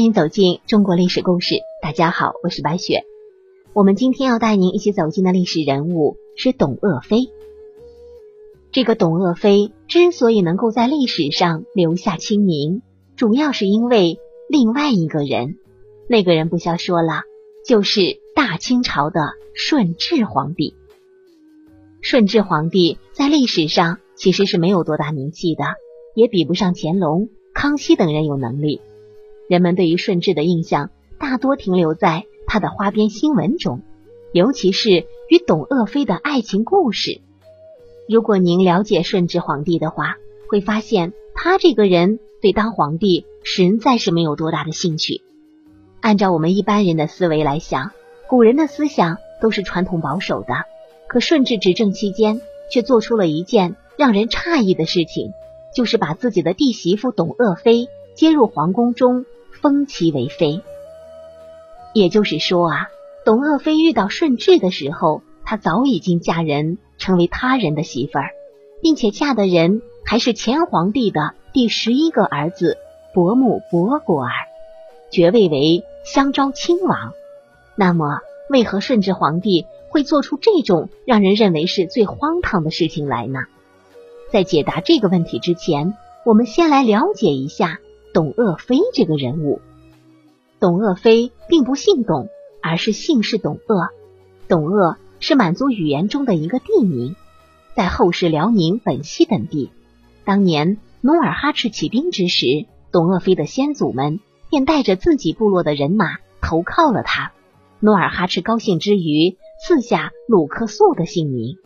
欢迎走进中国历史故事。大家好，我是白雪。我们今天要带您一起走进的历史人物是董鄂妃。这个董鄂妃之所以能够在历史上留下清名，主要是因为另外一个人。那个人不消说了，就是大清朝的顺治皇帝。顺治皇帝在历史上其实是没有多大名气的，也比不上乾隆、康熙等人有能力。人们对于顺治的印象大多停留在他的花边新闻中，尤其是与董鄂妃的爱情故事。如果您了解顺治皇帝的话，会发现他这个人对当皇帝实在是没有多大的兴趣。按照我们一般人的思维来想，古人的思想都是传统保守的，可顺治执政期间却做出了一件让人诧异的事情，就是把自己的弟媳妇董鄂妃接入皇宫中。封其为妃，也就是说啊，董鄂妃遇到顺治的时候，她早已经嫁人，成为他人的媳妇儿，并且嫁的人还是前皇帝的第十一个儿子伯母伯果儿，爵位为襄昭亲王。那么，为何顺治皇帝会做出这种让人认为是最荒唐的事情来呢？在解答这个问题之前，我们先来了解一下。董鄂妃这个人物，董鄂妃并不姓董，而是姓氏董鄂。董鄂是满族语言中的一个地名，在后世辽宁、本溪等地。当年努尔哈赤起兵之时，董鄂妃的先祖们便带着自己部落的人马投靠了他。努尔哈赤高兴之余，赐下鲁克素的姓名。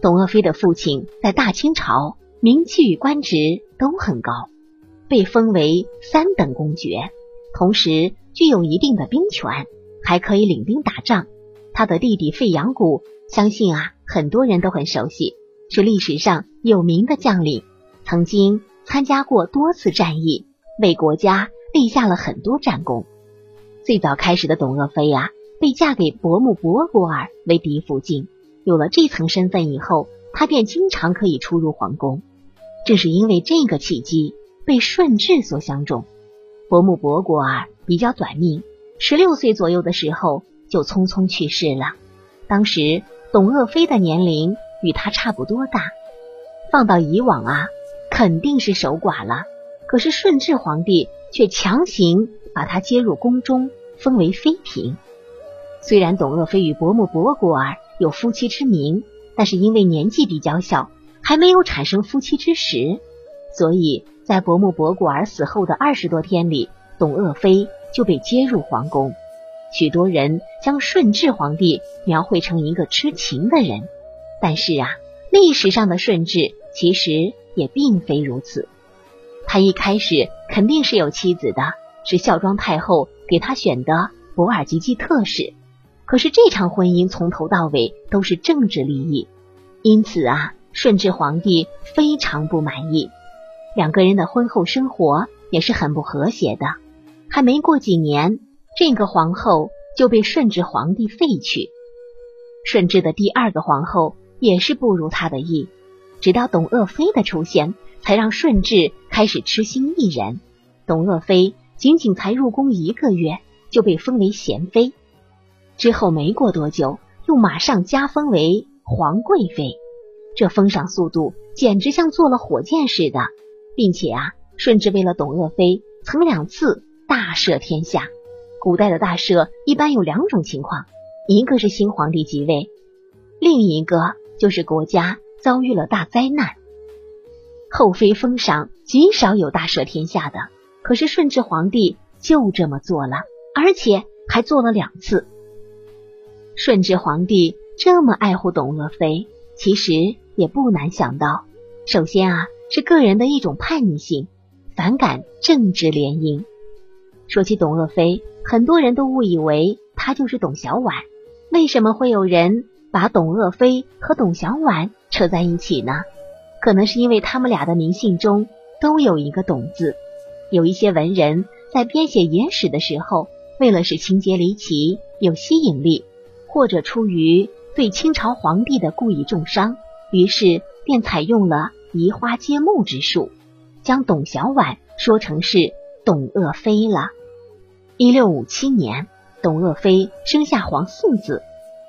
董鄂妃的父亲在大清朝名气与官职都很高。被封为三等公爵，同时具有一定的兵权，还可以领兵打仗。他的弟弟费扬古，相信啊很多人都很熟悉，是历史上有名的将领，曾经参加过多次战役，为国家立下了很多战功。最早开始的董鄂妃啊，被嫁给伯母伯果尔为嫡福晋，有了这层身份以后，她便经常可以出入皇宫。正是因为这个契机。被顺治所相中，伯母伯果儿比较短命，十六岁左右的时候就匆匆去世了。当时董鄂妃的年龄与他差不多大，放到以往啊，肯定是守寡了。可是顺治皇帝却强行把她接入宫中，封为妃嫔。虽然董鄂妃与伯母伯果儿有夫妻之名，但是因为年纪比较小，还没有产生夫妻之实，所以。在伯母伯果儿死后的二十多天里，董鄂妃就被接入皇宫。许多人将顺治皇帝描绘成一个痴情的人，但是啊，历史上的顺治其实也并非如此。他一开始肯定是有妻子的，是孝庄太后给他选的博尔济吉特使。可是这场婚姻从头到尾都是政治利益，因此啊，顺治皇帝非常不满意。两个人的婚后生活也是很不和谐的，还没过几年，这个皇后就被顺治皇帝废去。顺治的第二个皇后也是不如他的意，直到董鄂妃的出现，才让顺治开始痴心一人。董鄂妃仅仅才入宫一个月，就被封为贤妃，之后没过多久，又马上加封为皇贵妃，这封赏速度简直像坐了火箭似的。并且啊，顺治为了董鄂妃，曾两次大赦天下。古代的大赦一般有两种情况，一个是新皇帝即位，另一个就是国家遭遇了大灾难。后妃封赏极少有大赦天下的，可是顺治皇帝就这么做了，而且还做了两次。顺治皇帝这么爱护董鄂妃，其实也不难想到，首先啊。是个人的一种叛逆性，反感政治联姻。说起董鄂妃，很多人都误以为她就是董小宛。为什么会有人把董鄂妃和董小宛扯在一起呢？可能是因为他们俩的名姓中都有一个“董”字。有一些文人在编写野史的时候，为了使情节离奇、有吸引力，或者出于对清朝皇帝的故意重伤，于是便采用了。移花接木之术，将董小宛说成是董鄂妃了。一六五七年，董鄂妃生下皇四子，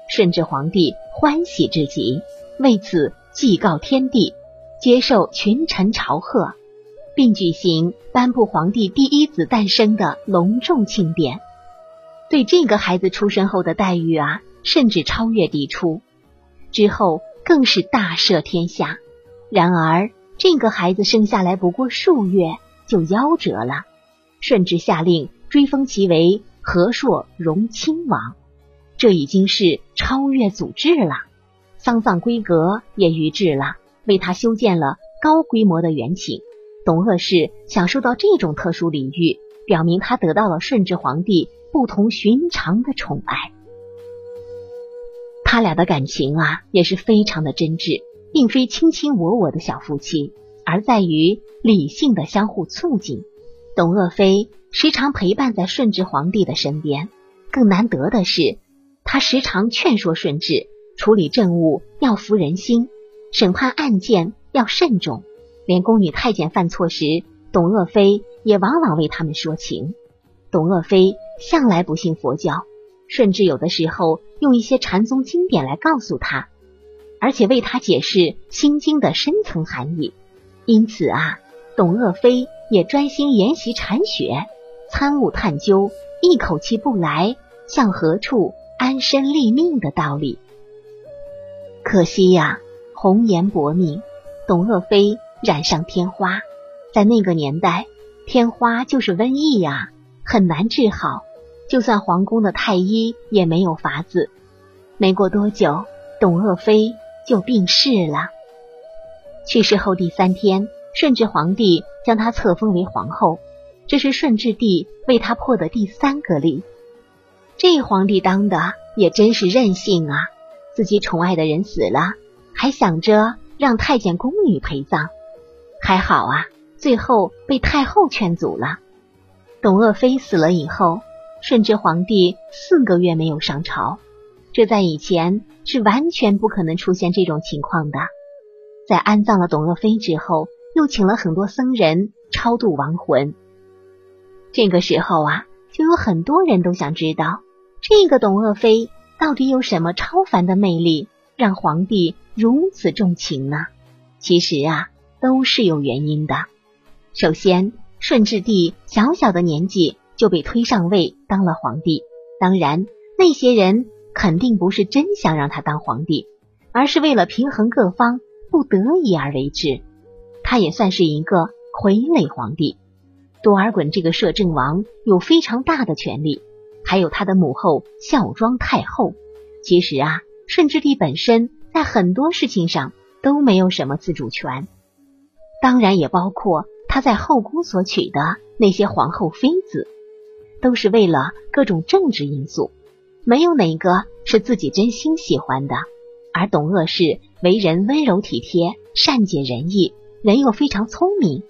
顺治皇帝欢喜之极，为此祭告天地，接受群臣朝贺，并举行颁布皇帝第一子诞生的隆重庆典。对这个孩子出生后的待遇啊，甚至超越嫡出，之后更是大赦天下。然而，这个孩子生下来不过数月就夭折了，顺治下令。追封其为和硕荣亲王，这已经是超越祖制了。丧葬规格也于制了，为他修建了高规模的园寝。董鄂氏享受到这种特殊礼遇，表明他得到了顺治皇帝不同寻常的宠爱。他俩的感情啊，也是非常的真挚，并非卿卿我我的小夫妻，而在于理性的相互促进。董鄂妃。时常陪伴在顺治皇帝的身边，更难得的是，她时常劝说顺治处理政务要服人心，审判案件要慎重。连宫女太监犯错时，董鄂妃也往往为他们说情。董鄂妃向来不信佛教，顺治有的时候用一些禅宗经典来告诉他，而且为他解释《心经》的深层含义。因此啊，董鄂妃也专心研习禅学。参悟探究，一口气不来，向何处安身立命的道理。可惜呀，红颜薄命，董鄂妃染上天花。在那个年代，天花就是瘟疫呀，很难治好。就算皇宫的太医也没有法子。没过多久，董鄂妃就病逝了。去世后第三天，顺治皇帝将她册封为皇后。这是顺治帝为他破的第三个例，这皇帝当的也真是任性啊！自己宠爱的人死了，还想着让太监宫女陪葬，还好啊，最后被太后劝阻了。董鄂妃死了以后，顺治皇帝四个月没有上朝，这在以前是完全不可能出现这种情况的。在安葬了董鄂妃之后，又请了很多僧人超度亡魂。这个时候啊，就有很多人都想知道，这个董鄂妃到底有什么超凡的魅力，让皇帝如此重情呢？其实啊，都是有原因的。首先，顺治帝小小的年纪就被推上位当了皇帝，当然那些人肯定不是真想让他当皇帝，而是为了平衡各方，不得已而为之。他也算是一个傀儡皇帝。多尔衮这个摄政王有非常大的权力，还有他的母后孝庄太后。其实啊，顺治帝本身在很多事情上都没有什么自主权，当然也包括他在后宫所娶的那些皇后妃子，都是为了各种政治因素，没有哪个是自己真心喜欢的。而董鄂氏为人温柔体贴，善解人意，人又非常聪明，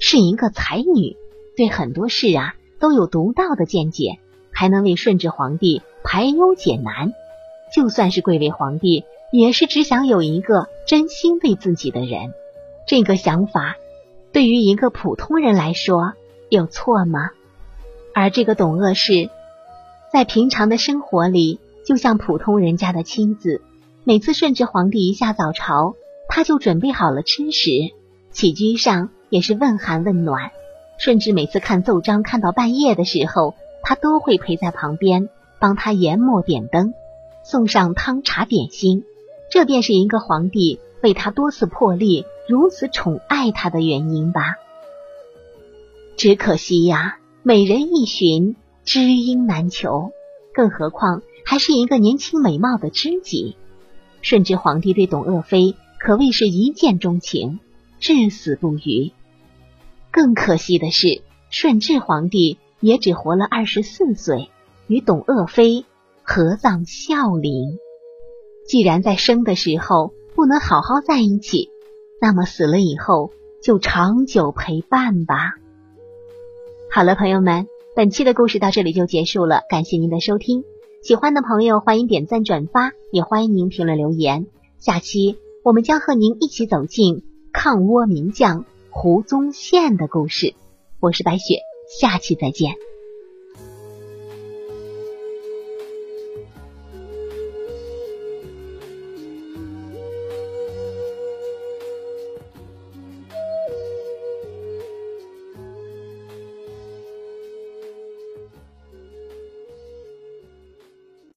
是一个才女。对很多事啊都有独到的见解，还能为顺治皇帝排忧解难。就算是贵为皇帝，也是只想有一个真心对自己的人。这个想法对于一个普通人来说有错吗？而这个董鄂氏，在平常的生活里就像普通人家的亲子。每次顺治皇帝一下早朝，他就准备好了吃食，起居上也是问寒问暖。顺治每次看奏章看到半夜的时候，他都会陪在旁边，帮他研墨点灯，送上汤茶点心。这便是一个皇帝为他多次破例，如此宠爱他的原因吧。只可惜呀，美人一寻，知音难求，更何况还是一个年轻美貌的知己。顺治皇帝对董鄂妃可谓是一见钟情，至死不渝。更可惜的是，顺治皇帝也只活了二十四岁，与董鄂妃合葬孝陵。既然在生的时候不能好好在一起，那么死了以后就长久陪伴吧。好了，朋友们，本期的故事到这里就结束了，感谢您的收听。喜欢的朋友欢迎点赞转发，也欢迎您评论留言。下期我们将和您一起走进抗倭名将。胡宗宪的故事，我是白雪，下期再见。